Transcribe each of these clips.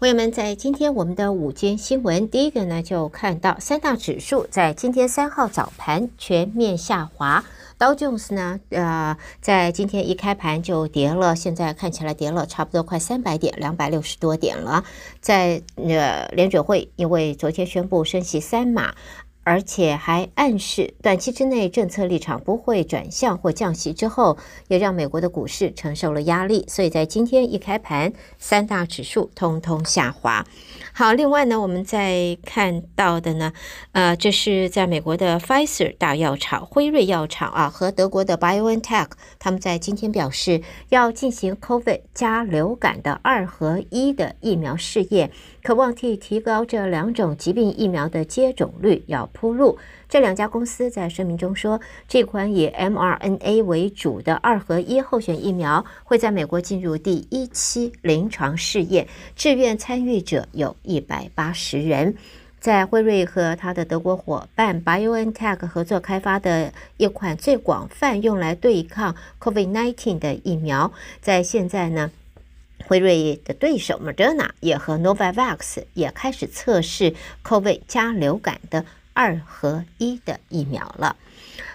朋友们，在今天我们的午间新闻，第一个呢就看到三大指数在今天三号早盘全面下滑。道琼斯呢，呃，在今天一开盘就跌了，现在看起来跌了差不多快三百点，两百六十多点了。在呃联准会因为昨天宣布升息三码。而且还暗示短期之内政策立场不会转向或降息，之后也让美国的股市承受了压力，所以在今天一开盘，三大指数通通下滑。好，另外呢，我们再看到的呢，呃，这是在美国的 Pfizer 大药厂、辉瑞药厂啊，和德国的 BioNTech，他们在今天表示要进行 COVID 加流感的二合一的疫苗试验。渴望替提高这两种疾病疫苗的接种率要铺路。这两家公司在声明中说，这款以 mRNA 为主的二合一候选疫苗会在美国进入第一期临床试验，志愿参与者有一百八十人。在辉瑞和他的德国伙伴 BioNTech 合作开发的一款最广泛用来对抗 COVID-19 的疫苗，在现在呢。辉瑞的对手 Moderna 也和 Novavax 也开始测试 COVID 加流感的二合一的疫苗了。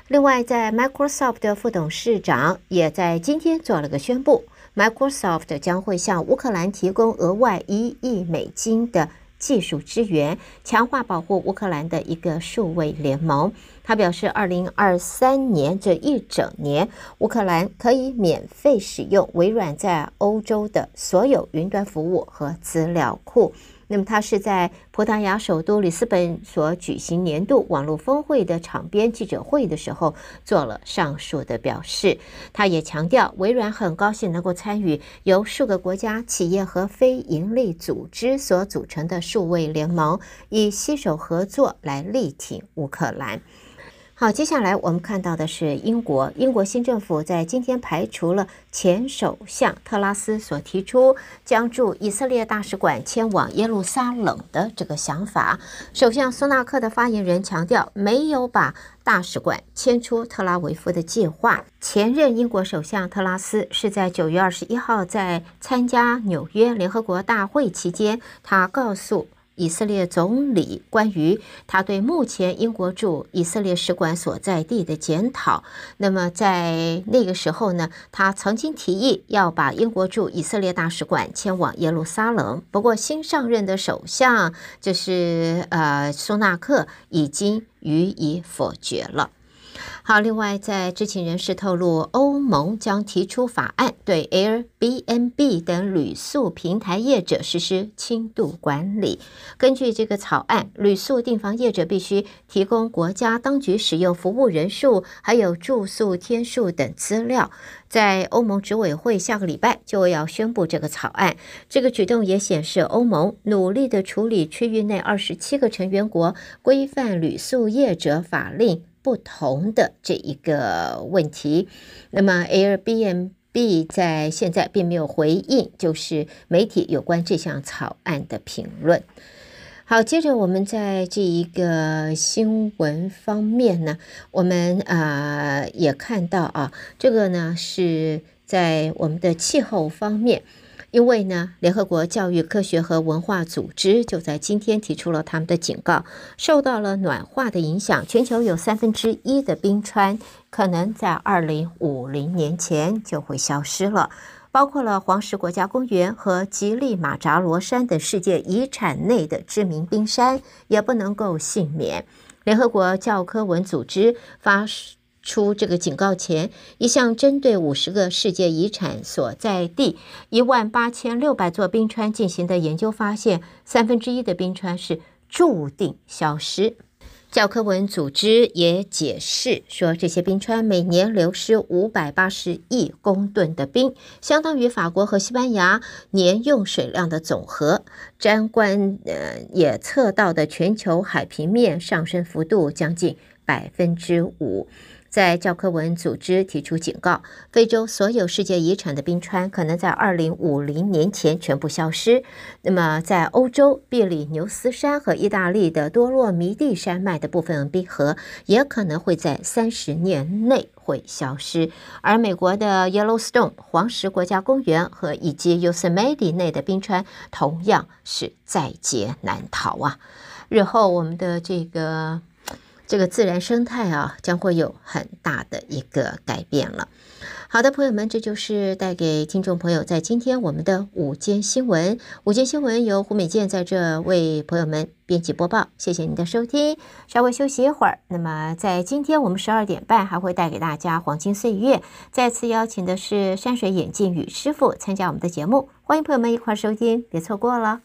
另外，在 Microsoft 的副董事长也在今天做了个宣布，Microsoft 将会向乌克兰提供额外一亿美金的。技术支援，强化保护乌克兰的一个数位联盟。他表示，二零二三年这一整年，乌克兰可以免费使用微软在欧洲的所有云端服务和资料库。那么，他是在葡萄牙首都里斯本所举行年度网络峰会的场边记者会的时候做了上述的表示。他也强调，微软很高兴能够参与由数个国家、企业和非营利组织所组成的数位联盟，以携手合作来力挺乌克兰。好，接下来我们看到的是英国。英国新政府在今天排除了前首相特拉斯所提出将驻以色列大使馆迁往耶路撒冷的这个想法。首相苏纳克的发言人强调，没有把大使馆迁出特拉维夫的计划。前任英国首相特拉斯是在九月二十一号在参加纽约联合国大会期间，他告诉。以色列总理关于他对目前英国驻以色列使馆所在地的检讨，那么在那个时候呢，他曾经提议要把英国驻以色列大使馆迁往耶路撒冷。不过新上任的首相就是呃苏纳克已经予以否决了。好，另外，在知情人士透露，欧盟将提出法案，对 Airbnb 等旅宿平台业者实施轻度管理。根据这个草案，旅宿订房业者必须提供国家当局使用服务人数、还有住宿天数等资料。在欧盟执委会下个礼拜就要宣布这个草案。这个举动也显示欧盟努力地处理区域内二十七个成员国规范旅宿业者法令。不同的这一个问题，那么 Airbnb 在现在并没有回应，就是媒体有关这项草案的评论。好，接着我们在这一个新闻方面呢，我们啊、呃、也看到啊，这个呢是在我们的气候方面。因为呢，联合国教育科学和文化组织就在今天提出了他们的警告，受到了暖化的影响，全球有三分之一的冰川可能在二零五零年前就会消失了，包括了黄石国家公园和吉利马扎罗山等世界遗产内的知名冰山也不能够幸免。联合国教科文组织发出这个警告前，一项针对五十个世界遗产所在地一万八千六百座冰川进行的研究发现，三分之一的冰川是注定消失。教科文组织也解释说，这些冰川每年流失五百八十亿公吨的冰，相当于法国和西班牙年用水量的总和。参观呃也测到的全球海平面上升幅度将近百分之五。在教科文组织提出警告，非洲所有世界遗产的冰川可能在二零五零年前全部消失。那么，在欧洲，比利牛斯山和意大利的多洛米蒂山脉的部分冰河也可能会在三十年内会消失。而美国的 Yellowstone 黄石国家公园和以及 Yosemite 内的冰川同样是在劫难逃啊！日后我们的这个。这个自然生态啊，将会有很大的一个改变了。好的，朋友们，这就是带给听众朋友在今天我们的午间新闻。午间新闻由胡美健在这为朋友们编辑播报，谢谢您的收听。稍微休息一会儿，那么在今天我们十二点半还会带给大家黄金岁月。再次邀请的是山水眼镜与师傅参加我们的节目，欢迎朋友们一块儿收听，别错过了。